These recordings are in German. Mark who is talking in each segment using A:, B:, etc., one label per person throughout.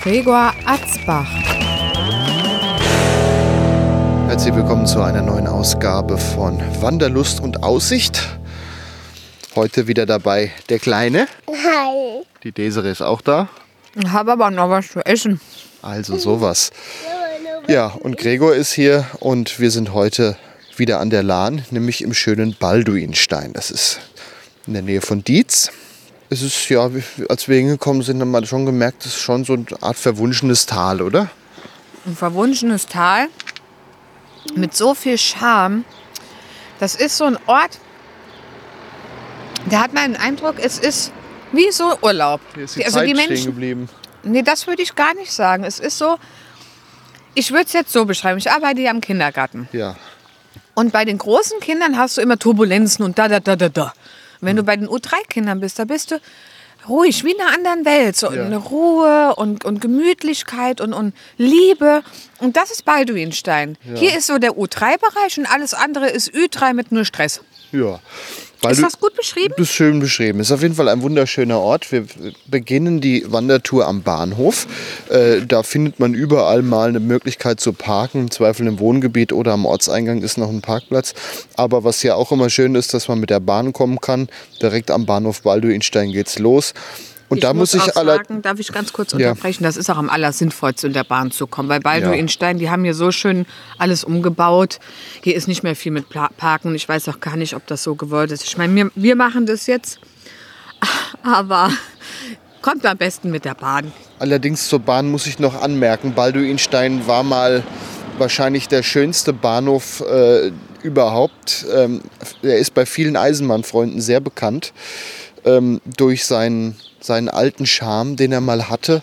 A: Gregor Atzbach.
B: Herzlich willkommen zu einer neuen Ausgabe von Wanderlust und Aussicht. Heute wieder dabei der Kleine.
C: Hi.
B: Die Desiree ist auch da.
A: Ich habe aber noch was zu essen.
B: Also sowas. Ja, und Gregor ist hier und wir sind heute wieder an der Lahn, nämlich im schönen Balduinstein. Das ist in der Nähe von Dietz. Es ist ja, als wir hingekommen sind, haben wir schon gemerkt, es ist schon so eine Art verwunschenes Tal, oder?
A: Ein verwunschenes Tal mit so viel Charme. Das ist so ein Ort, da hat man den Eindruck, es ist wie so Urlaub. also die Menschen,
B: geblieben.
A: nee, das würde ich gar nicht sagen. Es ist so, ich würde es jetzt so beschreiben. Ich arbeite ja im Kindergarten.
B: Ja,
A: Und bei den großen Kindern hast du immer Turbulenzen und da, da, da, da, da. Wenn du bei den U3-Kindern bist, da bist du ruhig, wie in einer anderen Welt. So
B: Ja.
A: eine Ruhe und, und Gemütlichkeit und, und Liebe. Und das ist Balduinstein. Hier ist so der U3-Bereich und alles andere ist Ü3 mit nur Stress.
B: ja. Weil
A: Ist das gut beschrieben?
B: Das ist schön beschrieben. Ist auf jeden Fall ein wunderschöner Ort. Wir beginnen die Wandertour am Bahnhof. Äh, da findet man überall mal eine Möglichkeit zu parken. Im Zweifel im Wohngebiet oder am Ortseingang ist noch ein Parkplatz. Aber was ja auch immer schön ist, dass man mit der Bahn kommen kann. Direkt am Bahnhof Balduinstein geht's los. Und da muss ich
A: auch
B: alle.
A: sagen, darf ich ganz kurz
B: Ja.
A: unterbrechen, das ist auch am allersinnvollsten, in der Bahn zu kommen. Weil Balduinstein, die haben hier so schön alles umgebaut. Hier ist nicht mehr viel mit Parken. Ich weiß auch gar nicht, ob das so gewollt ist. Ich meine, wir, wir machen das jetzt, aber kommt am besten mit der Bahn.
B: Allerdings zur Bahn muss ich noch anmerken, Balduinstein war mal wahrscheinlich der schönste Bahnhof äh, überhaupt. Ähm, er ist bei vielen Eisenbahnfreunden sehr bekannt ähm, durch seinen, seinen alten Charme, den er mal hatte,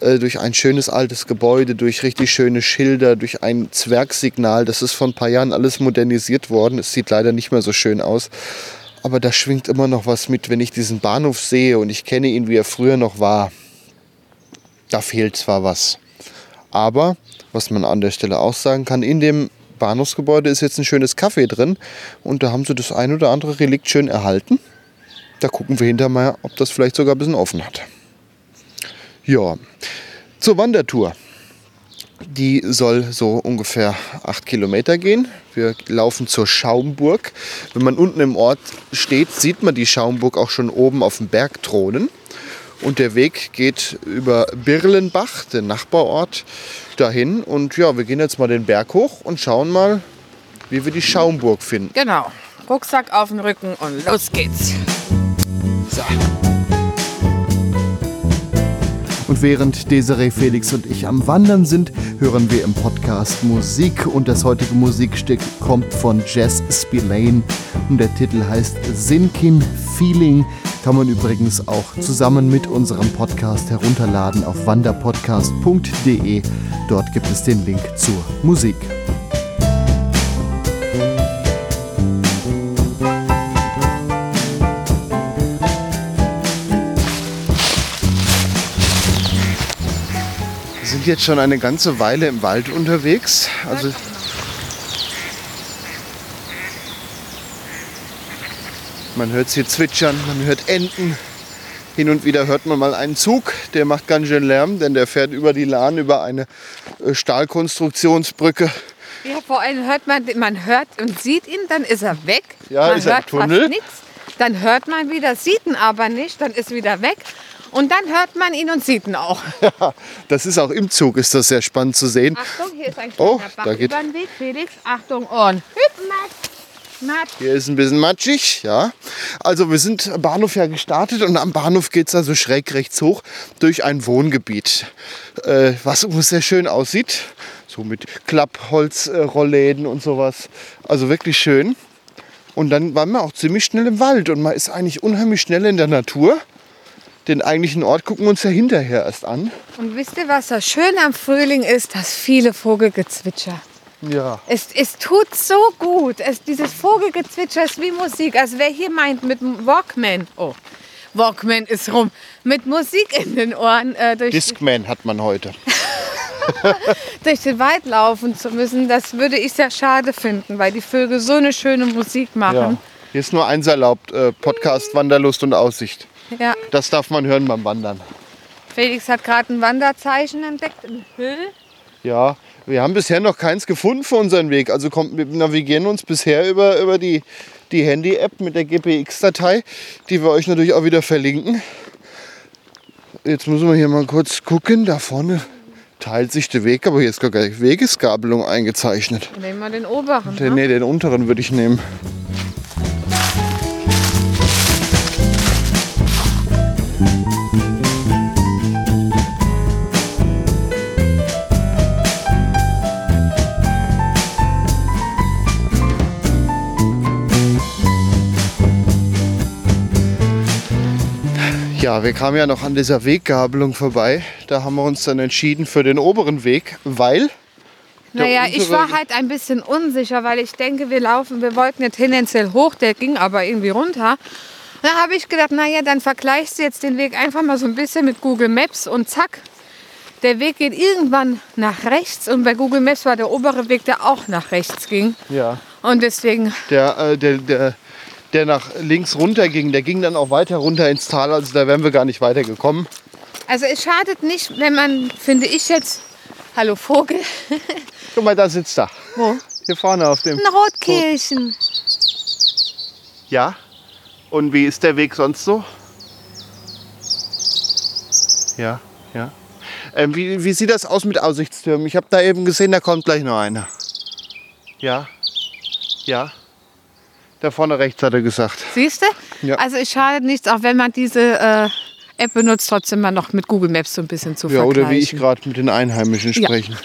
B: äh, durch ein schönes altes Gebäude, durch richtig schöne Schilder, durch ein Zwergsignal. Das ist vor ein paar Jahren alles modernisiert worden. Es sieht leider nicht mehr so schön aus. Aber da schwingt immer noch was mit, wenn ich diesen Bahnhof sehe und ich kenne ihn, wie er früher noch war. Da fehlt zwar was. Aber, was man an der Stelle auch sagen kann, in dem Bahnhofsgebäude ist jetzt ein schönes Café drin und da haben sie das ein oder andere Relikt schön erhalten. Da gucken wir hinterher mal, ob das vielleicht sogar ein bisschen offen hat. Ja, zur Wandertour. Die soll so ungefähr acht Kilometer gehen. Wir laufen zur Schaumburg. Wenn man unten im Ort steht, sieht man die Schaumburg auch schon oben auf dem Berg thronen. Und der Weg geht über Birlenbach, den Nachbarort, dahin. Und ja, wir gehen jetzt mal den Berg hoch und schauen mal, wie wir die Schaumburg finden.
A: Genau. Rucksack auf den Rücken und los geht's.
B: So. Und während Desiree, Felix und ich am Wandern sind, hören wir im Podcast Musik. Und das heutige Musikstück kommt von Jess Spillane. Und der Titel heißt Sinkin Feeling. Kann man übrigens auch zusammen mit unserem Podcast herunterladen auf wanderpodcast.de. Dort gibt es den Link zur Musik. Sind jetzt schon eine ganze Weile im Wald unterwegs. Also man hört sie zwitschern, man hört Enten. Hin und wieder hört man mal einen Zug, der macht ganz schön Lärm, denn der fährt über die Lahn über eine äh, Stahlkonstruktionsbrücke.
A: Ja, vor allem hört man, man hört und sieht ihn, dann ist er weg.
B: Ja,
A: man
B: ist er im
A: hört
B: Tunnel.
A: fast nichts. Dann hört man wieder, sieht ihn aber nicht, dann ist wieder weg. Und dann hört man ihn und sieht ihn auch.
B: Das ist auch im Zug, ist das sehr spannend zu sehen.
A: Achtung, hier ist ein kleiner
B: Oh,
A: Bach
B: da geht-
A: über den Weg. Felix, Achtung, Ohren. Matt.
B: Hier ist ein bisschen matschig, ja. Also wir sind am Bahnhof ja gestartet und am Bahnhof geht es also schräg rechts hoch durch ein Wohngebiet, äh, was sehr schön aussieht. So mit Klappholzrollläden und sowas. Also wirklich schön. Und dann waren wir auch ziemlich schnell im Wald und man ist eigentlich unheimlich schnell in der Natur. Den eigentlichen Ort gucken wir uns ja hinterher erst an.
A: Und wisst ihr, was das Schöne am Frühling ist? Das viele Vogelgezwitscher.
B: Ja.
A: Es, es tut so gut. Es, dieses Vogelgezwitscher ist wie Musik. Also wer hier meint mit Walkman, oh, Walkman ist rum, mit Musik in den Ohren äh, durch,
B: Discman hat man heute.
A: durch den Wald laufen zu müssen, das würde ich sehr schade finden, weil die Vögel so eine schöne Musik machen.
B: Ja. Hier ist nur eins erlaubt, äh, Podcast Wanderlust und Aussicht.
A: Ja.
B: Das darf man hören beim Wandern.
A: Felix hat gerade ein Wanderzeichen entdeckt in Hüll.
B: Ja, wir haben bisher noch keins gefunden für unseren Weg. Also kommt, wir navigieren uns bisher über, über die, die Handy-App mit der GPX-Datei, die wir euch natürlich auch wieder verlinken. Jetzt müssen wir hier mal kurz gucken. Da vorne teilt sich der Weg, aber hier ist gar keine Wegesgabelung eingezeichnet.
A: Nehmen wir den oberen.
B: Den,
A: ne?
B: nee, den unteren würde ich nehmen. Ja, wir kamen ja noch an dieser Weggabelung vorbei. Da haben wir uns dann entschieden für den oberen Weg, weil
A: Naja, ich war halt ein bisschen unsicher, weil ich denke, wir laufen, wir wollten ja tendenziell hoch, der ging aber irgendwie runter. Da habe ich gedacht, naja, dann vergleichst du jetzt den Weg einfach mal so ein bisschen mit Google Maps und zack, der Weg geht irgendwann nach rechts und bei Google Maps war der obere Weg, der auch nach rechts ging.
B: ja,
A: Und deswegen,
B: der, äh, der, der, der nach links runter ging, der ging dann auch weiter runter ins Tal. Also da wären wir gar nicht weitergekommen.
A: also es schadet nicht, wenn man, finde ich jetzt, hallo Vogel,
B: Guck mal, da sitzt er.
A: wo?
B: Hier vorne auf dem.
A: Ein Rotkehlchen.
B: Ja. Und wie ist der Weg sonst so? Ja, ja. Ähm, wie, wie sieht das aus mit Aussichtstürmen? Ich habe da eben gesehen, da kommt gleich noch einer. Ja, ja. Da vorne rechts hat er gesagt.
A: Siehst du?
B: Ja.
A: Also es schadet nichts, auch wenn man diese äh, App benutzt, trotzdem mal noch mit Google Maps so ein bisschen zu
B: Ja,
A: vergleichen.
B: oder wie ich gerade mit den Einheimischen
A: Ja.
B: sprechen.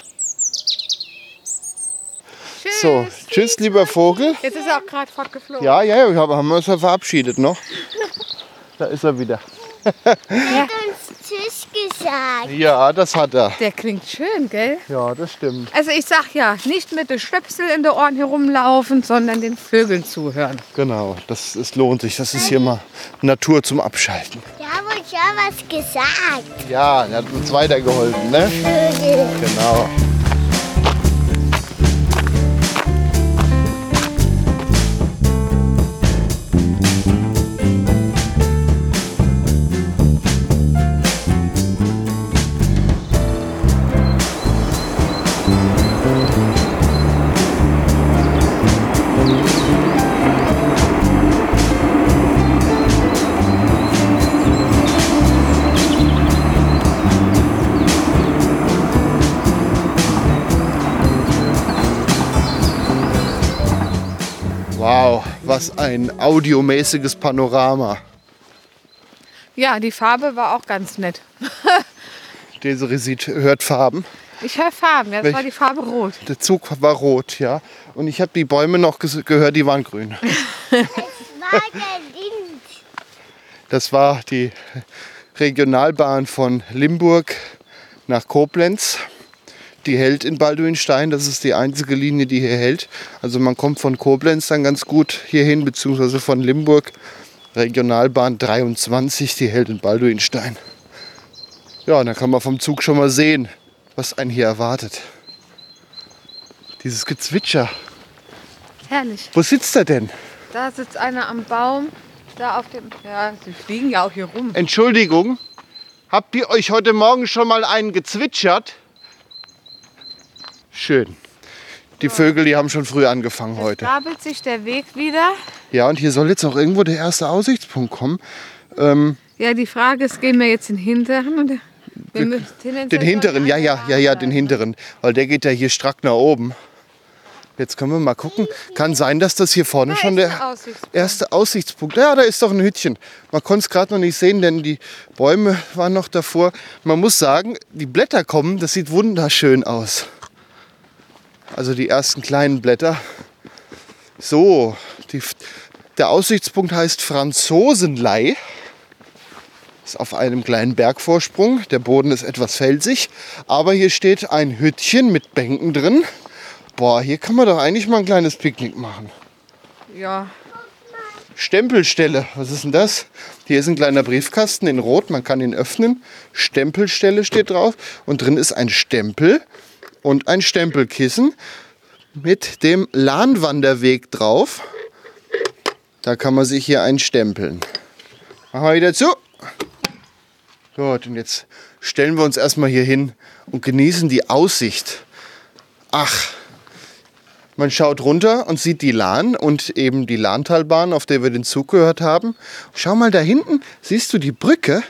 A: Tschüss.
B: So, tschüss, lieber Vogel.
A: Jetzt ist er auch gerade fortgeflogen.
B: Ja, ja, ja, wir haben wir uns ja verabschiedet noch. Da ist er wieder.
C: hat Tschüss gesagt.
B: Ja, das hat er.
A: Der klingt schön, gell?
B: Ja, das stimmt.
A: Also ich sag ja, nicht mit den Stöpsel in den Ohren herumlaufen, sondern den Vögeln zuhören.
B: Genau, das es lohnt sich. Das ist hier mal Natur zum Abschalten.
C: Wir haben uns ja was gesagt.
B: Ja, er hat uns weitergeholfen, ne?
C: Vögel.
B: Genau. Ein audiomäßiges Panorama.
A: Ja, die Farbe war auch ganz nett.
B: Desiree sieht, hört Farben.
A: Ich höre Farben, ja, das
B: Welch-
A: war die Farbe rot.
B: Der Zug war rot, ja. Und ich habe die Bäume noch gehört, die waren grün. Das war die Regionalbahn von Limburg nach Koblenz. Die hält in Balduinstein. Das ist die einzige Linie, die hier hält. Also man kommt von Koblenz dann ganz gut hierhin, beziehungsweise von Limburg. Regionalbahn 23, die hält in Balduinstein. Ja, und dann kann man vom Zug schon mal sehen, was einen hier erwartet. Dieses Gezwitscher.
A: Herrlich.
B: Wo sitzt er denn?
A: Da sitzt einer am Baum, da auf dem. Ja, sie fliegen ja auch hier rum.
B: Entschuldigung, habt ihr euch heute Morgen schon mal einen gezwitschert? Schön. Die Vögel, die haben schon früh angefangen
A: Jetzt
B: heute.
A: gabelt sich der Weg wieder.
B: Ja, und hier soll jetzt auch irgendwo der erste Aussichtspunkt kommen.
A: Ja, die Frage ist, gehen wir jetzt in den hinteren oder? Wir tendenziell
B: Den hinteren, ja, ja, ja, ja, den hinteren. Weil der geht ja hier strack nach oben. Jetzt können wir mal gucken. Kann sein, dass das hier vorne
A: Da
B: schon
A: ist
B: der
A: Aussichtspunkt.
B: erste Aussichtspunkt. Ja, da ist doch ein Hütchen. Man konnte es gerade noch nicht sehen, denn die Bäume waren noch davor. Man muss sagen, die Blätter kommen, das sieht wunderschön aus. Also die ersten kleinen Blätter. So, die, der Aussichtspunkt heißt Franzosenlei. Ist auf einem kleinen Bergvorsprung. Der Boden ist etwas felsig. Aber hier steht ein Hüttchen mit Bänken drin. Boah, hier kann man doch eigentlich mal ein kleines Picknick machen.
A: Ja.
B: Stempelstelle, was ist denn das? Hier ist ein kleiner Briefkasten in Rot, man kann ihn öffnen. Stempelstelle steht drauf und drin ist ein Stempel und ein Stempelkissen mit dem Lahnwanderweg drauf. Da kann man sich hier einstempeln. Machen wir wieder zu. Gut, und jetzt stellen wir uns erstmal hier hin und genießen die Aussicht. Ach, man schaut runter und sieht die Lahn und eben die Lahntalbahn, auf der wir den Zug gehört haben. Schau mal da hinten, siehst du die Brücke?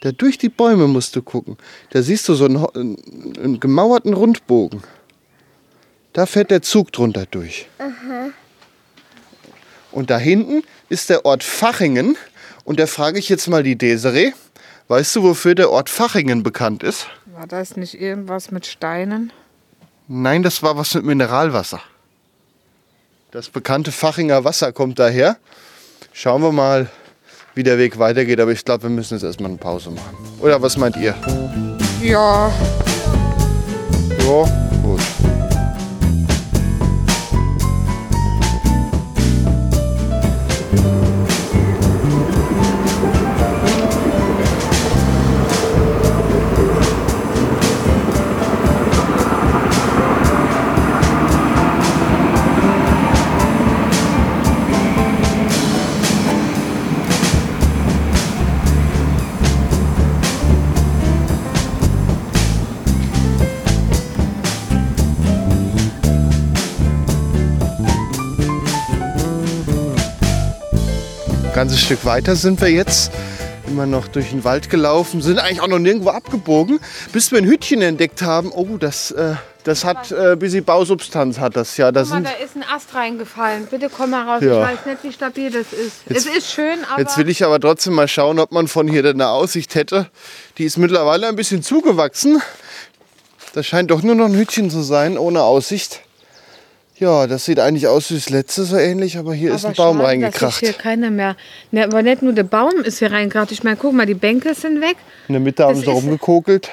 B: Da durch die Bäume musst du gucken. Da siehst du so einen, einen gemauerten Rundbogen. Da fährt der Zug drunter durch. Und da hinten ist der Ort Fachingen. Und da frage ich jetzt mal die Desiree. Weißt du, wofür der Ort Fachingen bekannt ist?
A: War das nicht irgendwas mit Steinen?
B: Nein, das war was mit Mineralwasser. Das bekannte Fachinger Wasser kommt daher. Schauen wir mal, wie der Weg weitergeht. Aber ich glaube, wir müssen jetzt erstmal eine Pause machen. Oder was meint ihr?
A: Ja.
B: Ja, ganzes Stück weiter sind wir jetzt. Immer noch durch den Wald gelaufen, sind eigentlich auch noch nirgendwo abgebogen, bis wir ein Hütchen entdeckt haben. Oh, das, äh, das hat äh, ein bisschen Bausubstanz, hat das ja. Da
A: mal, da ist ein Ast reingefallen. Bitte komm mal raus.
B: Ja.
A: Ich weiß nicht, wie stabil das ist.
B: Jetzt-
A: es ist schön, aber
B: Jetzt will ich aber trotzdem mal schauen, ob man von hier eine Aussicht hätte. Die ist mittlerweile ein bisschen zugewachsen. Das scheint doch nur noch ein Hütchen zu sein, ohne Aussicht. Ja, das sieht eigentlich aus wie das letzte so ähnlich, aber hier ist
A: aber
B: ein Baum
A: schade,
B: reingekracht.
A: Dass ist hier keiner mehr. Ne, aber nicht nur der Baum ist hier reingekracht. Ich meine, guck mal, die Bänke sind weg.
B: In der Mitte haben
A: das
B: sie
A: ist-
B: rumgekokelt.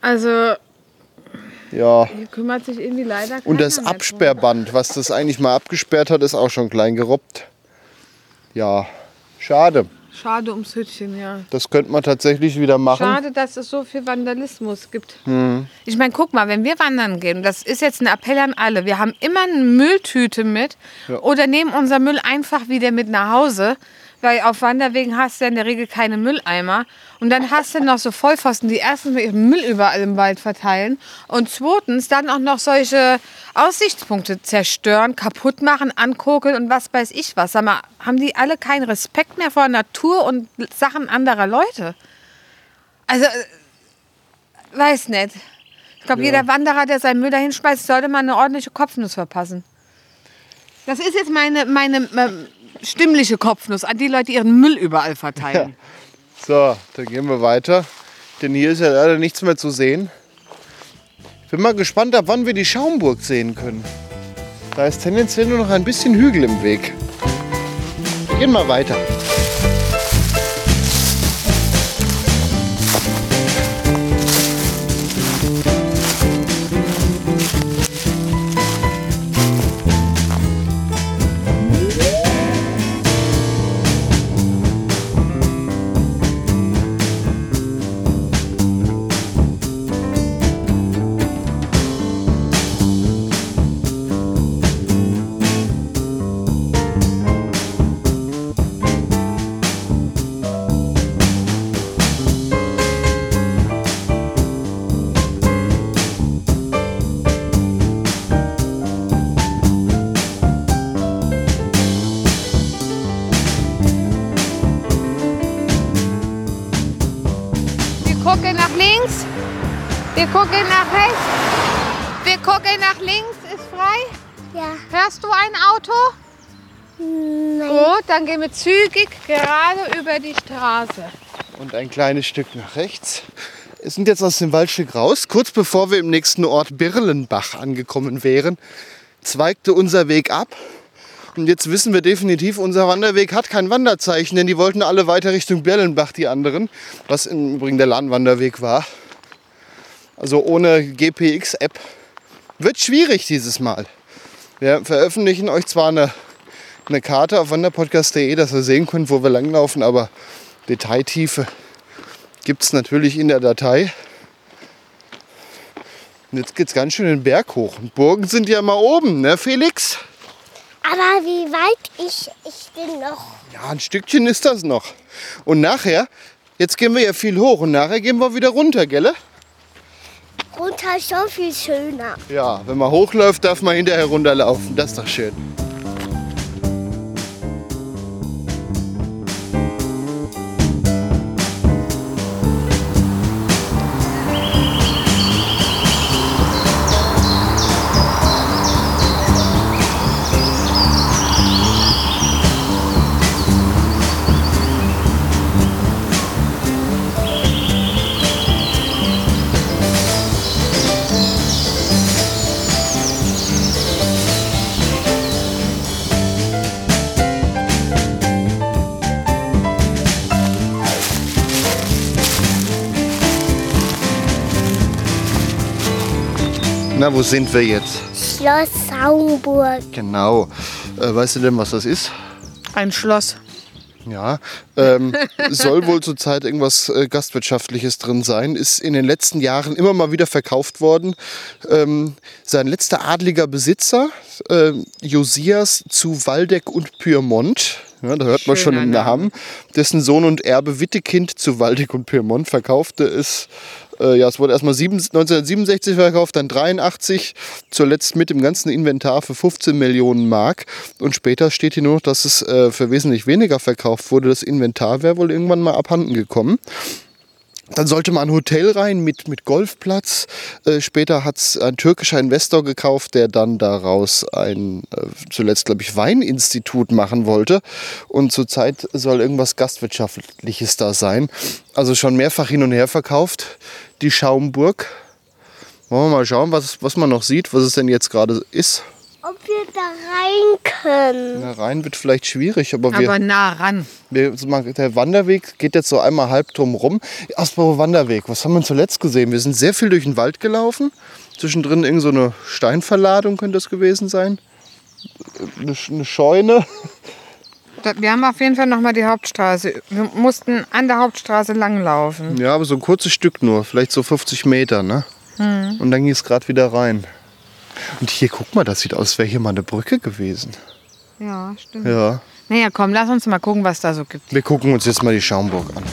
A: Also
B: Ja.
A: hier kümmert sich irgendwie leider
B: Und das. Absperrband, was das eigentlich mal abgesperrt hat, ist auch schon klein gerobbt. Ja, schade.
A: Schade ums Hütchen, ja.
B: Das könnte man tatsächlich wieder machen.
A: Schade, dass es so viel Vandalismus gibt.
B: Hm.
A: Ich meine, guck mal, wenn wir wandern gehen, das ist jetzt ein Appell an alle, wir haben immer eine Mülltüte mit
B: Ja.
A: oder nehmen unser Müll einfach wieder mit nach Hause, weil auf Wanderwegen hast du ja in der Regel keine Mülleimer. Und dann hast du noch so Vollpfosten, die erstens mit ihrem Müll überall im Wald verteilen und zweitens dann auch noch solche Aussichtspunkte zerstören, kaputt machen, ankokeln und was weiß ich was. Sag mal, haben die alle keinen Respekt mehr vor Natur und Sachen anderer Leute? Also, äh, weiß nicht. Ich glaube, jeder Wanderer, der seinen Müll dahin schmeißt, sollte mal eine ordentliche Kopfnuss verpassen. Das ist jetzt meine, meine ähm, stimmliche Kopfnuss an die Leute, die ihren Müll überall verteilen.
B: So, dann gehen wir weiter. Denn hier ist ja leider nichts mehr zu sehen. Ich bin mal gespannt, ab wann wir die Schaumburg sehen können. Da ist tendenziell nur noch ein bisschen Hügel im Weg. Wir gehen mal weiter.
A: Dann gehen wir zügig gerade über die Straße.
B: Und ein kleines Stück nach rechts. Wir sind jetzt aus dem Waldstück raus. Kurz bevor wir im nächsten Ort Birlenbach angekommen wären, zweigte unser Weg ab. Und jetzt wissen wir definitiv, unser Wanderweg hat kein Wanderzeichen, denn die wollten alle weiter Richtung Berlenbach, die anderen, was im Übrigen der Lahnwanderweg war. Also ohne GPX-App wird schwierig dieses Mal. Wir veröffentlichen euch zwar eine, eine Karte auf wanderpodcast.de, dass ihr sehen könnt, wo wir langlaufen, aber Detailtiefe gibt es natürlich in der Datei. Und jetzt geht es ganz schön den Berg hoch. Und Burgen sind ja mal oben, ne Felix?
C: Aber wie weit ich, ich bin noch?
B: Ja, ein Stückchen ist das noch. Und nachher, jetzt gehen wir ja viel hoch und nachher gehen wir wieder runter, gell?
C: Runter ist schon viel schöner.
B: Ja, wenn man hochläuft, darf man hinterher runterlaufen. Das ist doch schön. Na, wo sind wir jetzt?
C: Schloss Saumburg.
B: Genau. Äh, weißt du denn, was das ist?
A: Ein Schloss.
B: Ja, ähm, soll wohl zurzeit irgendwas äh, Gastwirtschaftliches drin sein. Ist in den letzten Jahren immer mal wieder verkauft worden. Ähm, sein letzter adliger Besitzer, äh, Josias zu Waldeck und Pyrmont, ja, da hört man schon
A: Schöner
B: den Namen, dessen Sohn und Erbe Wittekind zu Waldeck und Pyrmont verkaufte es. Äh, ja, es wurde erstmal sieben- 1967 verkauft, dann 83, zuletzt mit dem ganzen Inventar für 15 Millionen Mark. Und später steht hier nur noch, dass es äh, für wesentlich weniger verkauft wurde. Das Inventar wäre wohl irgendwann mal abhanden gekommen. Dann sollte man ein Hotel rein mit, mit Golfplatz. Äh, später hat es ein türkischer Investor gekauft, der dann daraus ein äh, zuletzt, glaube ich, Weininstitut machen wollte. Und zurzeit soll irgendwas Gastwirtschaftliches da sein. Also schon mehrfach hin und her verkauft. Die Schaumburg. Wollen wir mal schauen, was, was man noch sieht, was es denn jetzt gerade ist.
C: Ob wir da rein können.
B: Na, rein wird vielleicht schwierig, aber wir.
A: Aber nah ran.
B: Wir, der Wanderweg geht jetzt so einmal halb drum rum. Asbauer Wanderweg, was haben wir zuletzt gesehen? Wir sind sehr viel durch den Wald gelaufen. Zwischendrin irgend so eine Steinverladung könnte das gewesen sein. Eine, Sch- eine Scheune.
A: Wir haben auf jeden Fall noch mal die Hauptstraße. Wir mussten an der Hauptstraße langlaufen.
B: Ja, aber so ein kurzes Stück nur, vielleicht so 50 Meter, ne? Und dann ging es gerade wieder rein. Und hier, guck mal, das sieht aus, als wäre hier mal eine Brücke gewesen.
A: Ja, stimmt.
B: Ja.
A: Naja, komm, lass uns mal gucken, was da so gibt.
B: Wir gucken uns jetzt mal die Schaumburg an.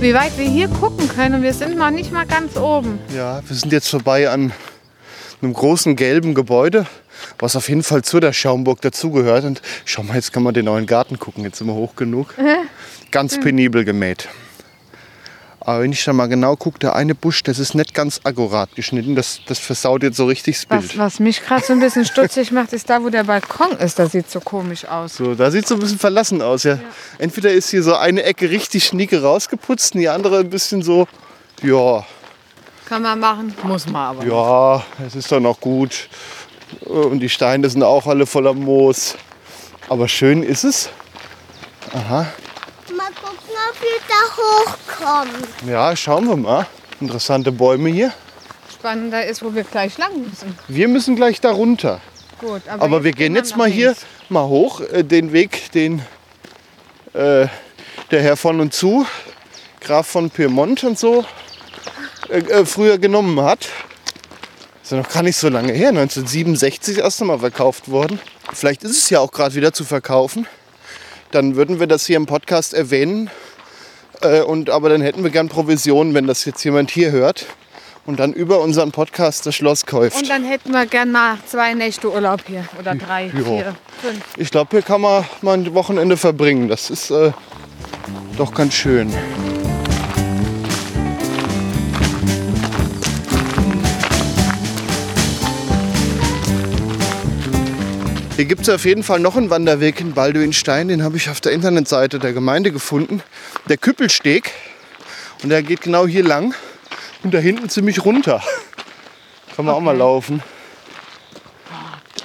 A: Wie weit wir hier gucken können, wir sind noch nicht mal ganz oben.
B: Ja, wir sind jetzt vorbei an einem großen gelben Gebäude, was auf jeden Fall zu der Schaumburg dazugehört. Und schau mal, jetzt kann man den neuen Garten gucken. Jetzt sind wir hoch genug. Ganz penibel gemäht. Aber wenn ich da mal genau gucke, der eine Busch, das ist nicht ganz akkurat geschnitten. Das, das versaut jetzt so richtig das Bild.
A: Was, was mich gerade so ein bisschen stutzig macht, ist da, wo der Balkon ist. Das sieht so komisch aus.
B: So, da sieht so ein bisschen verlassen aus. Ja. Entweder ist hier so eine Ecke richtig schnieke rausgeputzt und die andere ein bisschen so, ja,
A: Kann man machen, muss man aber.
B: Ja, es ist doch noch gut. Und die Steine sind auch alle voller Moos. Aber schön ist es. Aha.
C: Mal gucken, ob wir da hochkommen.
B: Ja, schauen wir mal. Interessante Bäume hier.
A: Spannender ist, wo wir gleich lang müssen.
B: Wir müssen gleich da runter.
A: Gut,
B: Aber wir gehen jetzt mal hier mal hoch, äh, den Weg, den äh, der Herr von und zu, Graf von Pyrmont und so, äh, äh, früher genommen hat. Ist ja noch gar nicht so lange her, 1967 erst einmal verkauft worden. Vielleicht ist es ja auch gerade wieder zu verkaufen. Dann würden wir das hier im Podcast erwähnen. Äh, und, aber dann hätten wir gern Provisionen, wenn das jetzt jemand hier hört und dann über unseren Podcast das Schloss kauft.
A: Und dann hätten wir gern mal zwei Nächte Urlaub hier. Oder drei,
B: Ja.
A: vier, fünf.
B: Ich glaube, hier kann man mal ein Wochenende verbringen. Das ist äh, doch ganz schön. Hier gibt es auf jeden Fall noch einen Wanderweg in Balduinstein. Den habe ich auf der Internetseite der Gemeinde gefunden. Der Küppelsteg. Und der geht genau hier lang. Und da hinten ziemlich runter. Kann man auch mal laufen.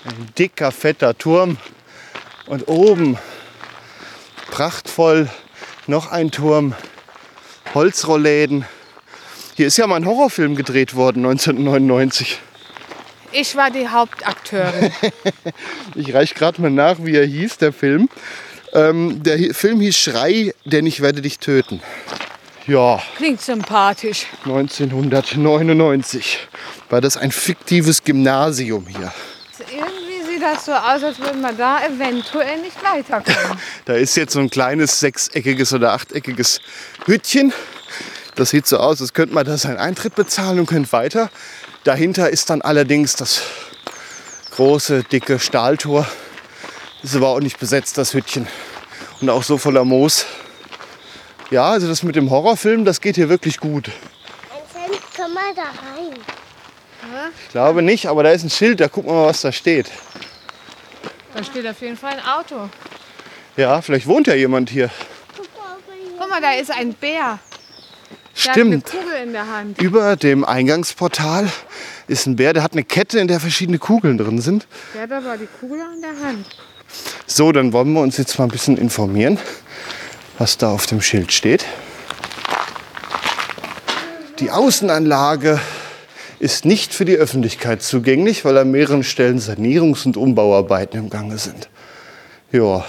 B: Ein dicker, fetter Turm. Und oben prachtvoll noch ein Turm. Holzrollläden. Hier ist ja mal ein Horrorfilm gedreht worden 1999.
A: Ich war die Hauptakteurin.
B: Ich reiche gerade mal nach, wie er hieß, der Film. Ähm, der Hi- Film hieß Schrei, denn ich werde dich töten. Ja,
A: Klingt sympathisch.
B: 1999 war das ein fiktives Gymnasium hier.
A: Irgendwie sieht das so aus, als würden wir da eventuell nicht weiterkommen.
B: Da ist jetzt so ein kleines sechseckiges oder achteckiges Hütchen. Das sieht so aus, als könnte man da seinen Eintritt bezahlen und könnte weiter. Dahinter ist dann allerdings das große, dicke Stahltor. Ist aber auch nicht besetzt, das Hütchen. Und auch so voller Moos. Ja, also das mit dem Horrorfilm, das geht hier wirklich gut.
C: Dann können wir da rein.
B: Ich glaube nicht, aber da ist ein Schild, da gucken wir mal, was da steht.
A: Da steht auf jeden Fall ein Auto.
B: Ja, vielleicht wohnt ja jemand hier.
A: Guck mal, da ist ein Bär.
B: Stimmt. Über dem Eingangsportal ist ein Bär, der hat eine Kette, in der verschiedene Kugeln drin sind.
A: Der hat aber die Kugel an der Hand.
B: So, dann wollen wir uns jetzt mal ein bisschen informieren, was da auf dem Schild steht. Die Außenanlage ist nicht für die Öffentlichkeit zugänglich, weil an mehreren Stellen Sanierungs- und Umbauarbeiten im Gange sind. Ja,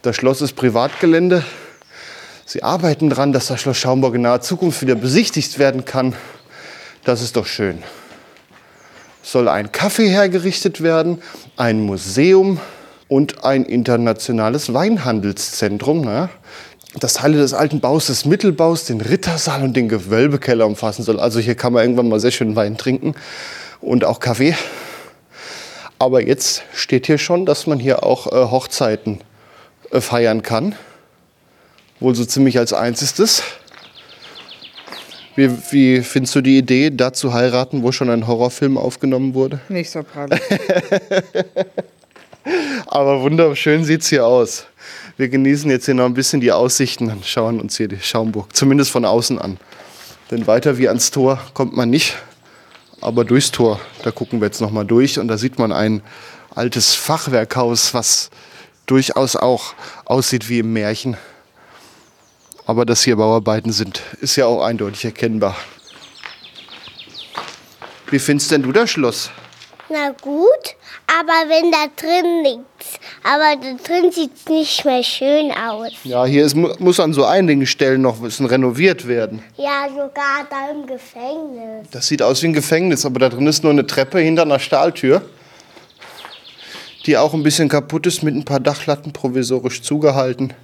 B: das Schloss ist Privatgelände. Sie arbeiten daran, dass das Schloss Schaumburg in naher Zukunft wieder besichtigt werden kann. Das ist doch schön. Soll ein Café hergerichtet werden, ein Museum und ein internationales Weinhandelszentrum. Ne? Das Teile des alten Baus des Mittelbaus, den Rittersaal und den Gewölbekeller umfassen soll. Also hier kann man irgendwann mal sehr schön Wein trinken und auch Kaffee. Aber jetzt steht hier schon, dass man hier auch äh, Hochzeiten äh, feiern kann. Wohl so ziemlich als einziges. Wie, wie findest du die Idee, da zu heiraten, wo schon ein Horrorfilm aufgenommen wurde?
A: Nicht so pralle.
B: Aber wunderschön sieht es hier aus. Wir genießen jetzt hier noch ein bisschen die Aussichten und schauen uns hier die Schaumburg zumindest von außen an. Denn weiter wie ans Tor kommt man nicht. Aber durchs Tor, da gucken wir jetzt noch mal durch und da sieht man ein altes Fachwerkhaus, was durchaus auch aussieht wie im Märchen. Aber dass hier Bauarbeiten sind, ist ja auch eindeutig erkennbar. Wie findest denn du das Schloss?
C: Na gut, aber wenn da drin liegt, aber da drin sieht es nicht mehr schön aus.
B: Ja, hier ist, mu- muss an so einigen Stellen noch ein bisschen renoviert werden.
C: Ja, sogar da im Gefängnis.
B: Das sieht aus wie ein Gefängnis, aber da drin ist nur eine Treppe hinter einer Stahltür, die auch ein bisschen kaputt ist, mit ein paar Dachlatten provisorisch zugehalten.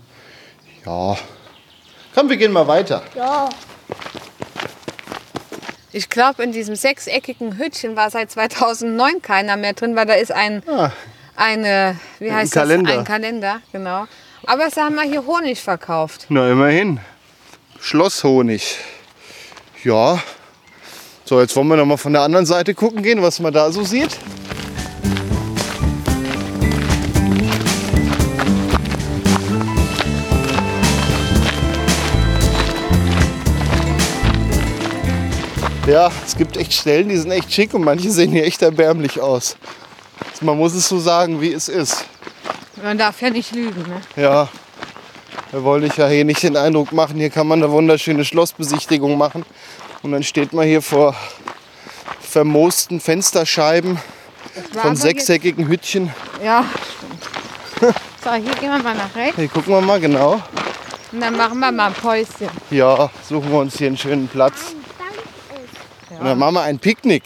B: Ja. Komm, wir gehen mal weiter.
C: Ja,
A: Ich glaube, in diesem sechseckigen Hütchen war seit 2009 keiner mehr drin, weil da ist ein,
B: Ah,
A: eine, wie heißt
B: Kalender.
A: das? Ein Kalender, genau. Aber sie haben mal hier Honig verkauft.
B: na immerhin. Schlosshonig. Ja. So, jetzt wollen wir noch mal von der anderen Seite gucken gehen, was man da so sieht. Ja, es gibt echt Stellen, die sind echt schick und manche sehen hier echt erbärmlich aus. Also man muss es so sagen, wie es ist.
A: Man darf ja nicht lügen. Ne?
B: Ja, da wollte ich ja hier nicht den Eindruck machen, hier kann man eine wunderschöne Schlossbesichtigung machen. Und dann steht man hier vor vermoosten Fensterscheiben von sechseckigen Hütchen.
A: Jetzt, ja, stimmt. So, hier gehen wir mal nach rechts
B: Hier gucken wir mal genau.
A: und dann machen wir mal ein Päuschen.
B: Ja, suchen wir uns hier einen schönen Platz. Und dann machen wir ein Picknick.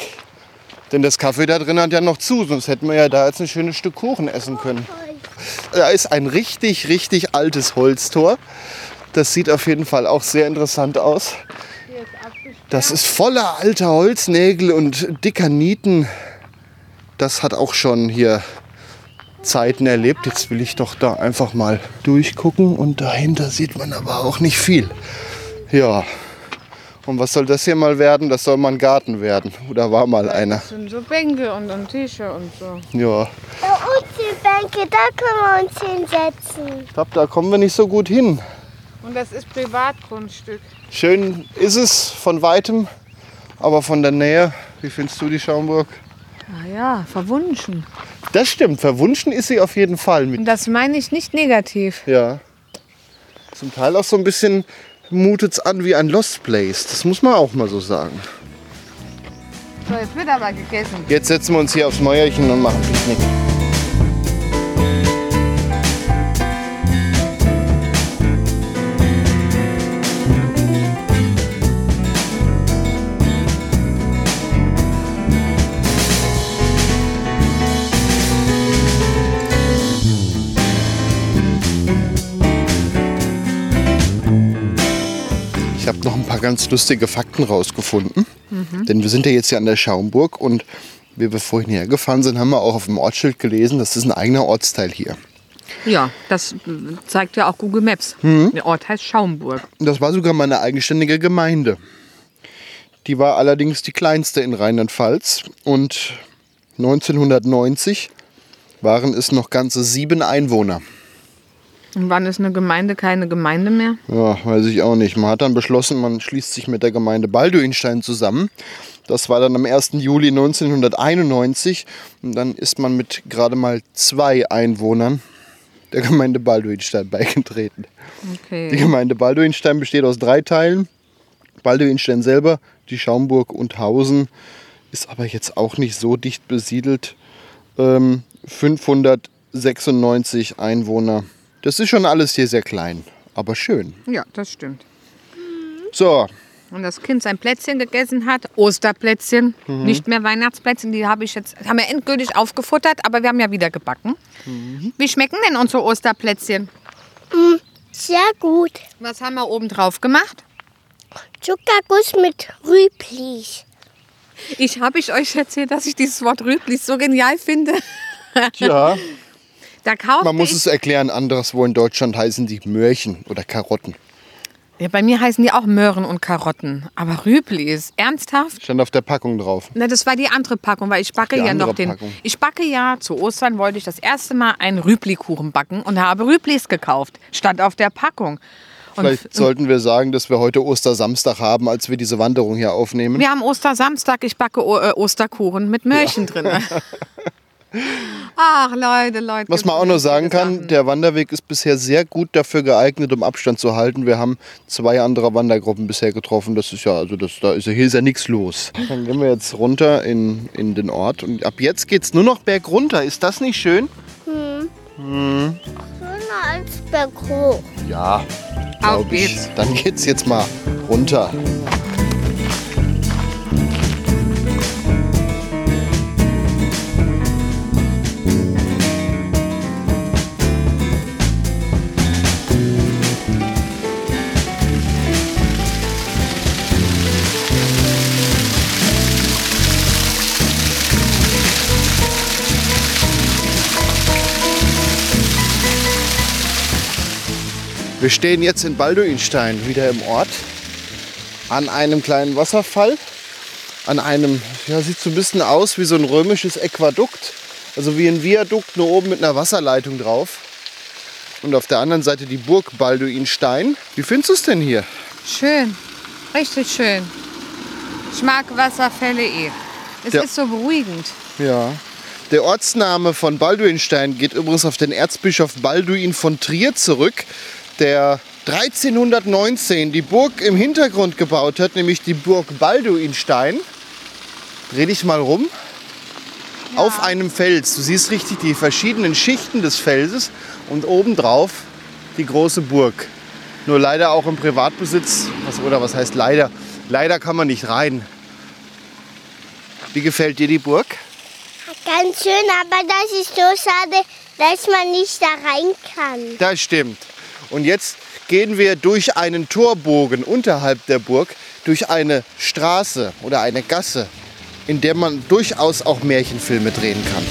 B: Denn das Café da drin hat ja noch zu, sonst hätten wir ja da jetzt ein schönes Stück Kuchen essen können. Da ist ein richtig, richtig altes Holztor. Das sieht auf jeden Fall auch sehr interessant aus. Das ist voller alter Holznägel und dicker Nieten. Das hat auch schon hier Zeiten erlebt. Jetzt will ich doch da einfach mal durchgucken und dahinter sieht man aber auch nicht viel. Ja. Und was soll das hier mal werden? Das soll mal ein Garten werden. Oder war mal einer.
A: Das sind so Bänke und, und Tische und so.
B: Ja.
C: da unten die Bänke, da können wir uns hinsetzen.
B: Ich glaube, da kommen wir nicht so gut hin.
A: Und das ist Privatgrundstück.
B: Schön ist es von weitem, aber von der Nähe, wie findest du die Schaumburg?
A: Ah ja, verwunschen.
B: Das stimmt, verwunschen ist sie auf jeden Fall. Mit,
A: Und das meine ich nicht negativ.
B: ja. Zum Teil auch so ein bisschen mutet es an wie ein Lost Place. Das muss man auch mal so sagen.
A: So, jetzt wird aber gegessen.
B: Jetzt setzen wir uns hier aufs Mäuerchen und machen Picknick. Ganz lustige Fakten rausgefunden. Denn wir sind ja jetzt hier an der Schaumburg und wie wir vorhin hergefahren sind, haben wir auch auf dem Ortsschild gelesen, das ist ein eigener Ortsteil hier.
A: Ja, das zeigt ja auch Google Maps. Der Ort heißt Schaumburg.
B: Das war sogar mal eine eigenständige Gemeinde. Die war allerdings die kleinste in Rheinland-Pfalz und 1990 waren es noch ganze sieben Einwohner.
A: Und wann ist eine Gemeinde keine Gemeinde mehr?
B: Ja, weiß ich auch nicht. Man hat dann beschlossen, man schließt sich mit der Gemeinde Balduinstein zusammen. Das war dann am 1. Juli 1991 und dann ist man mit gerade mal zwei Einwohnern der Gemeinde Balduinstein beigetreten. Die
A: Okay.
B: Gemeinde Balduinstein besteht aus drei Teilen. Balduinstein selber, die Schaumburg und Hausen, ist aber jetzt auch nicht so dicht besiedelt. Ähm, 596 Einwohner. Das ist schon alles hier sehr klein, aber schön.
A: Ja, das stimmt.
B: So,
A: Und das Kind sein Plätzchen gegessen hat, Osterplätzchen, nicht mehr Weihnachtsplätzchen, die habe ich jetzt, haben wir endgültig aufgefuttert, aber wir haben ja wieder gebacken. Wie schmecken denn unsere Osterplätzchen?
C: Sehr gut.
A: Was haben wir oben drauf gemacht?
C: Zuckerguss mit Rüblis.
A: Ich habe ich euch erzählt, dass ich dieses Wort Rüblis so genial finde.
B: ja,
A: Da kaufte
B: man muss
A: ich,
B: es erklären, anderswo in Deutschland heißen die Möhrchen oder Karotten.
A: ja, bei mir heißen die auch Möhren und Karotten. Aber Rüblis, ernsthaft?
B: Stand auf der Packung drauf.
A: Na, das war die andere Packung, weil ich backe ja noch den.
B: Packung.
A: Ich backe ja zu Ostern wollte ich das erste Mal einen Rüblikuchen backen und habe Rüblis gekauft. Stand auf der Packung. Und
B: Vielleicht sollten wir sagen, dass wir heute Ostersamstag haben, als wir diese Wanderung hier aufnehmen.
A: wir haben Ostersamstag, ich backe o äh, Osterkuchen mit Möhrchen drin. Ach, Leute, Leute.
B: Was man auch noch sagen kann, der Wanderweg ist bisher sehr gut dafür geeignet, um Abstand zu halten. Wir haben zwei andere Wandergruppen bisher getroffen. Das ist ja, also das, da ist ja, hier ist ja nichts los. Dann gehen wir jetzt runter in, in den Ort und ab jetzt geht es nur noch bergunter. Ist das nicht schön?
C: Schöner als berghoch.
B: Ja,
A: Auf
B: glaub ich.
A: geht's.
B: Dann geht's jetzt mal runter. Wir stehen jetzt in Balduinstein, wieder im Ort, an einem kleinen Wasserfall, an einem, ja, sieht so ein bisschen aus wie so ein römisches Aquädukt, also wie ein Viadukt, nur oben mit einer Wasserleitung drauf. Und auf der anderen Seite die Burg Balduinstein. Wie findest du es denn hier?
A: Schön, richtig schön. Ich mag Wasserfälle eh. Es
B: Der-
A: ist so beruhigend.
B: Ja. Der Ortsname von Balduinstein geht übrigens auf den Erzbischof Balduin von Trier zurück, der 1319 die Burg im Hintergrund gebaut hat, nämlich die Burg Balduinstein. Dreh dich mal rum. Auf einem Fels. Du siehst richtig die verschiedenen Schichten des Felses und obendrauf die große Burg. Nur leider auch im Privatbesitz. Was, oder was heißt leider? Leider kann man nicht rein. Wie gefällt dir die Burg?
C: Ganz schön, aber das ist so schade, dass man nicht da rein kann.
B: Das stimmt. Und jetzt gehen wir durch einen Torbogen unterhalb der Burg, durch eine Straße oder eine Gasse, in der man durchaus auch Märchenfilme drehen kann.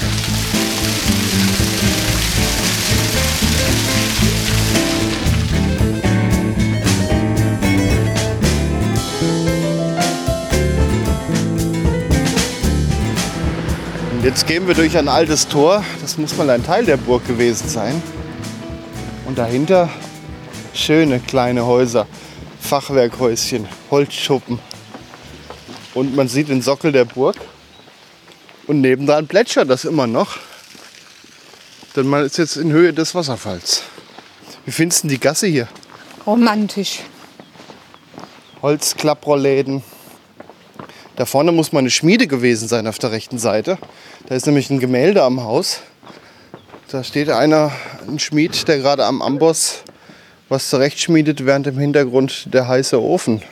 B: Jetzt gehen wir durch ein altes Tor. Das muss mal ein Teil der Burg gewesen sein. Und dahinter schöne kleine Häuser, Fachwerkhäuschen, Holzschuppen. Und man sieht den Sockel der Burg. Und nebendran plätschert das immer noch. Denn man ist jetzt in Höhe des Wasserfalls. Wie findest du die Gasse hier?
A: Romantisch.
B: Holzklapprolläden. Da vorne muss mal eine Schmiede gewesen sein auf der rechten Seite. Da ist nämlich ein Gemälde am Haus. Da steht einer, ein Schmied, der gerade am Amboss was zurechtschmiedet, während im Hintergrund der heiße Ofen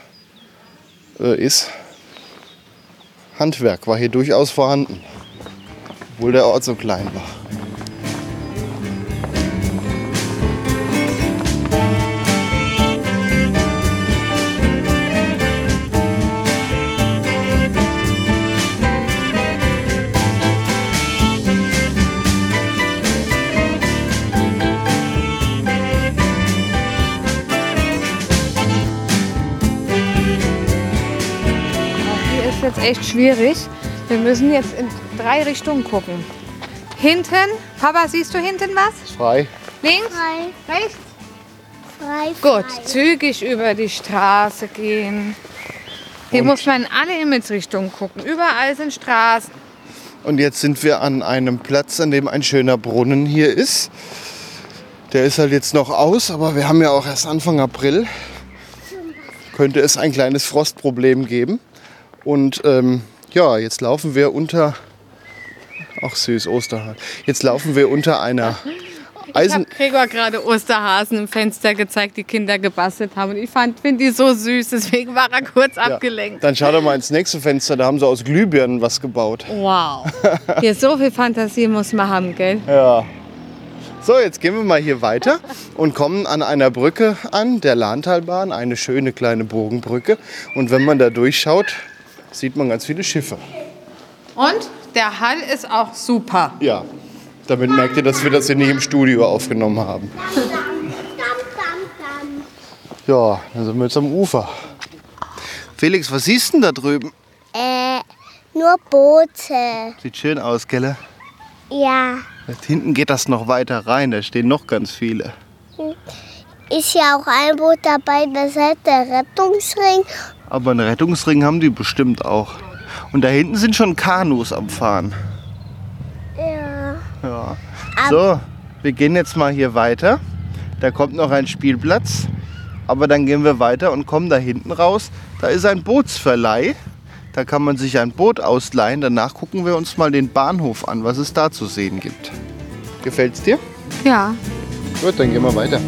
B: äh, ist. Handwerk war hier durchaus vorhanden, obwohl der Ort so klein war.
A: Echt schwierig. Wir müssen jetzt in drei Richtungen gucken. Hinten, Papa, siehst du hinten was?
B: Frei.
A: Links?
C: Frei,
A: Rechts?
C: frei,
A: Gut,
C: frei.
A: zügig über die Straße gehen. Hier
B: Und-
A: muss man in alle Himmelsrichtungen gucken. Überall sind Straßen.
B: Und jetzt sind wir an einem Platz, an dem ein schöner Brunnen hier ist. Der ist halt jetzt noch aus, aber wir haben ja auch erst Anfang April. Könnte es ein kleines Frostproblem geben. Und ähm, ja, jetzt laufen wir unter. Ach süß, Osterhahn. Jetzt laufen wir unter einer
A: Ich
B: Eisen.
A: habe Gregor gerade Osterhasen im Fenster gezeigt, die Kinder gebastelt haben. Und ich finde die so süß, deswegen war er kurz
B: Ja.
A: abgelenkt.
B: Dann schau doch mal ins nächste Fenster, da haben sie aus Glühbirnen was gebaut.
A: Wow. Hier so viel Fantasie muss man haben, gell?
B: Ja. So, jetzt gehen wir mal hier weiter und kommen an einer Brücke an, der Lahntalbahn, eine schöne kleine Bogenbrücke. Und wenn man da durchschaut, sieht man ganz viele Schiffe.
A: Und der Hall ist auch super.
B: Ja, damit merkt ihr, dass wir das hier nicht im Studio aufgenommen haben. Ja, dann sind wir jetzt am Ufer. Felix, was siehst du denn da drüben?
C: Äh, nur Boote.
B: Sieht schön aus, gell?
C: Ja.
B: Da hinten geht das noch weiter rein, da stehen noch ganz viele.
C: Ist ja auch ein Boot dabei, das heißt der Rettungsring.
B: Aber einen Rettungsring haben die bestimmt auch. Und da hinten sind schon Kanus am Fahren.
C: Ja.
B: Ja. So, wir gehen jetzt mal hier weiter. Da kommt noch ein Spielplatz. Aber dann gehen wir weiter und kommen da hinten raus. Da ist ein Bootsverleih. Da kann man sich ein Boot ausleihen. Danach gucken wir uns mal den Bahnhof an, was es da zu sehen gibt. Gefällt's dir?
A: Ja.
B: Gut, dann gehen wir weiter.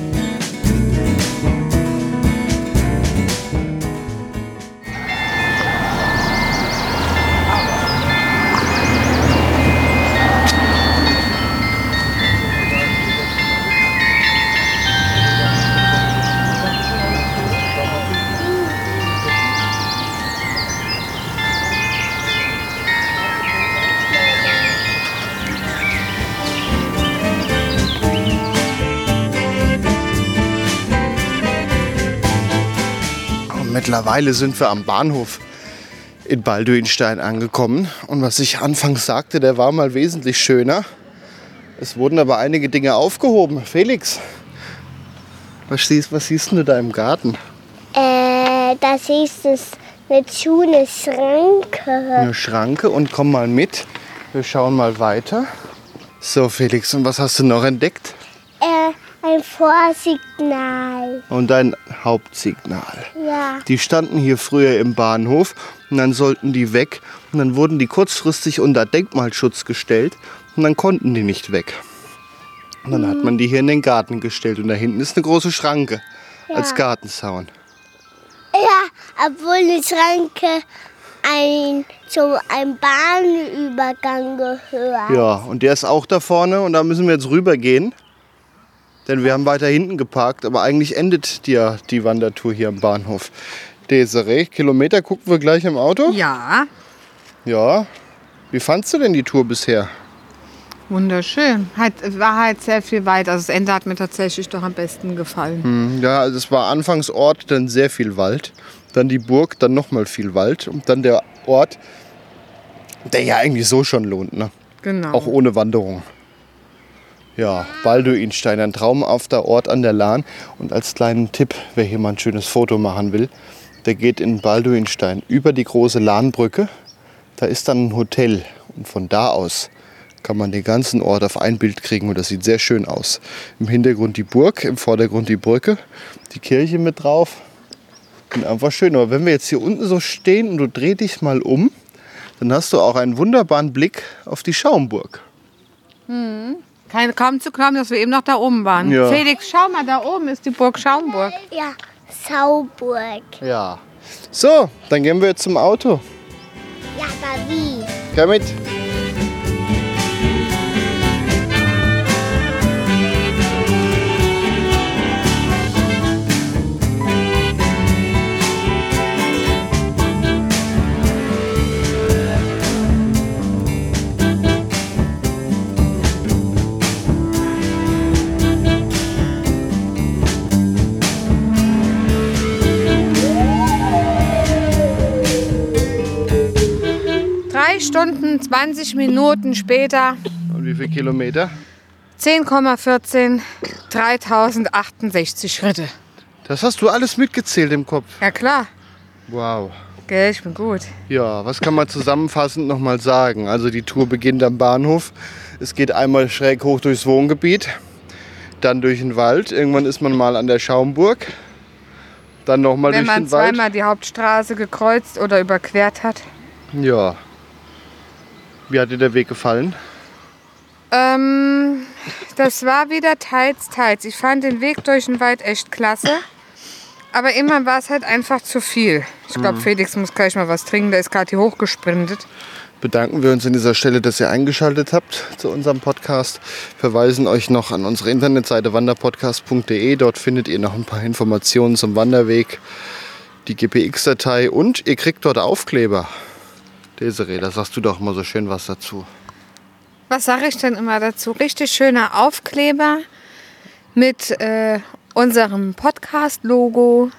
B: Mittlerweile sind wir am Bahnhof in Balduinstein angekommen. Und was ich anfangs sagte, der war mal wesentlich schöner. Es wurden aber einige Dinge aufgehoben. Felix, was siehst, was siehst du da im Garten?
C: Äh, das ist es eine schöne Schranke.
B: Eine Schranke und komm mal mit. Wir schauen mal weiter. So, Felix, und was hast du noch entdeckt?
C: Äh, ein Vorsignal.
B: Und ein Hauptsignal.
C: Ja.
B: Die standen hier früher im Bahnhof und dann sollten die weg und dann wurden die kurzfristig unter Denkmalschutz gestellt und dann konnten die nicht weg. Und dann hat man die hier in den Garten gestellt und da hinten ist eine große Schranke als
C: Ja.
B: Gartenzaun.
C: Ja, obwohl die Schranke ein, zu einem Bahnübergang gehört.
B: Ja, und der ist auch da vorne und da müssen wir jetzt rübergehen. Denn wir haben weiter hinten geparkt, aber eigentlich endet die, die Wandertour hier am Bahnhof. Desiree, Kilometer gucken wir gleich im Auto?
A: Ja.
B: Ja. Wie fandst du denn die Tour bisher?
A: Wunderschön. Halt, war halt sehr viel weit. Also das Ende hat mir tatsächlich doch am besten gefallen.
B: Ja, also es war anfangs Ort, dann sehr viel Wald, dann die Burg, dann nochmal viel Wald und dann der Ort, der ja eigentlich so schon lohnt. Ne?
A: Genau.
B: Auch ohne Wanderung. Ja, Balduinstein, ein traumhafter Ort an der Lahn. Und als kleinen Tipp, wer hier mal ein schönes Foto machen will, der geht in Balduinstein über die große Lahnbrücke. Da ist dann ein Hotel. Und von da aus kann man den ganzen Ort auf ein Bild kriegen und das sieht sehr schön aus. Im Hintergrund die Burg, im Vordergrund die Brücke, die Kirche mit drauf. Und einfach schön. Aber wenn wir jetzt hier unten so stehen und du dreh dich mal um, dann hast du auch einen wunderbaren Blick auf die Schaumburg.
A: Kein, kaum zu glauben, dass wir eben noch da oben waren.
B: Ja.
A: Felix, schau mal, da oben ist die Burg Schaumburg.
C: Ja, Sauburg.
B: Ja. So, dann gehen wir jetzt zum Auto.
C: Ja, aber wie?
B: Komm mit.
A: 20 Minuten später,
B: Und wie viele Kilometer?
A: 10,14, 3068 Schritte.
B: Das hast du alles mitgezählt im Kopf.
A: Ja klar,
B: Wow.
A: gell, ich bin gut.
B: Ja, was kann man zusammenfassend nochmal sagen? Also die Tour beginnt am Bahnhof. Es geht einmal schräg hoch durchs Wohngebiet, dann durch den Wald. Irgendwann ist man mal an der Schaumburg. Dann nochmal
A: Wenn
B: durch
A: man
B: den Wald.
A: zweimal die Hauptstraße gekreuzt oder überquert hat.
B: Ja. Wie hat dir der Weg gefallen?
A: Ähm, das war wieder teils, teils. Ich fand den Weg durch den Wald echt klasse. Aber immer war es halt einfach zu viel. Ich
B: Mhm.
A: glaube, Felix muss gleich mal was trinken. Der ist gerade hier hochgesprintet.
B: bedanken wir uns an dieser Stelle, dass ihr eingeschaltet habt zu unserem Podcast. Verweisen euch noch an unsere Internetseite wanderpodcast.de. Dort findet ihr noch ein paar Informationen zum Wanderweg, die GPX-Datei und ihr kriegt dort Aufkleber. Desiree, da sagst du doch mal so schön was dazu.
A: Was sage ich denn immer dazu? Richtig schöner Aufkleber mit äh, unserem Podcast-Logo.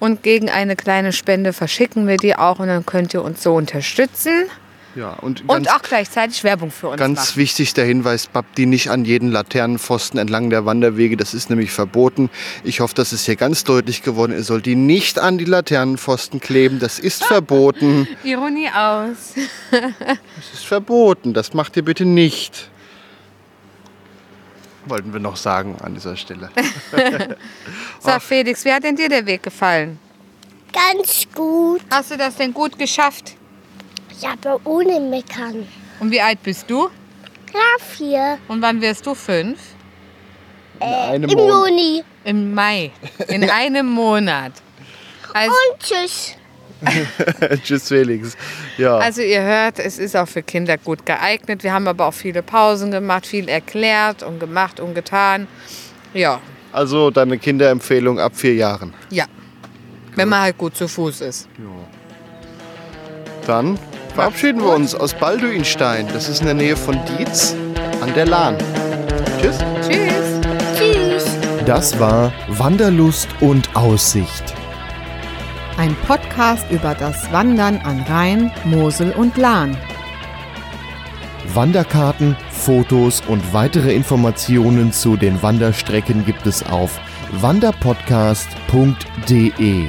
A: Und gegen eine kleine Spende verschicken wir die auch. Und dann könnt ihr uns so unterstützen.
B: Ja, und
A: Und auch gleichzeitig Werbung für uns
B: ganz
A: machen.
B: wichtig der Hinweis, babbt die nicht an jeden Laternenpfosten entlang der Wanderwege. Das ist nämlich verboten. Ich hoffe, das ist hier ganz deutlich geworden. Ihr sollt die nicht an die Laternenpfosten kleben. Das ist verboten.
A: Ironie aus.
B: Das ist verboten. Das macht ihr bitte nicht. Wollten wir noch sagen an dieser Stelle.
A: Sag Felix, wie hat denn dir der Weg gefallen?
C: Ganz gut.
A: Hast du das denn gut geschafft?
C: Ja, aber ohne Meckern.
A: Und wie alt bist du?
C: Ja, vier.
A: Und wann wirst du fünf?
B: In einem
C: Im
B: Monat.
C: Juni.
A: Im Mai. In einem Monat. Also,
C: Und tschüss.
B: Tschüss, Felix. Ja,
A: also ihr hört, es ist auch für Kinder gut geeignet. Wir haben aber auch viele Pausen gemacht, viel erklärt und gemacht und getan. Ja,
B: also deine Kinderempfehlung ab vier Jahren.
A: ja. Wenn man halt gut zu Fuß ist.
B: Dann verabschieden wir uns aus Balduinstein. Das ist in der Nähe von Dietz an der Lahn. Tschüss.
A: Tschüss.
C: Tschüss.
D: Das war Wanderlust und Aussicht.
A: Ein Podcast über das Wandern an Rhein, Mosel und Lahn.
D: Wanderkarten, Fotos und weitere Informationen zu den Wanderstrecken gibt es auf wanderpodcast.de.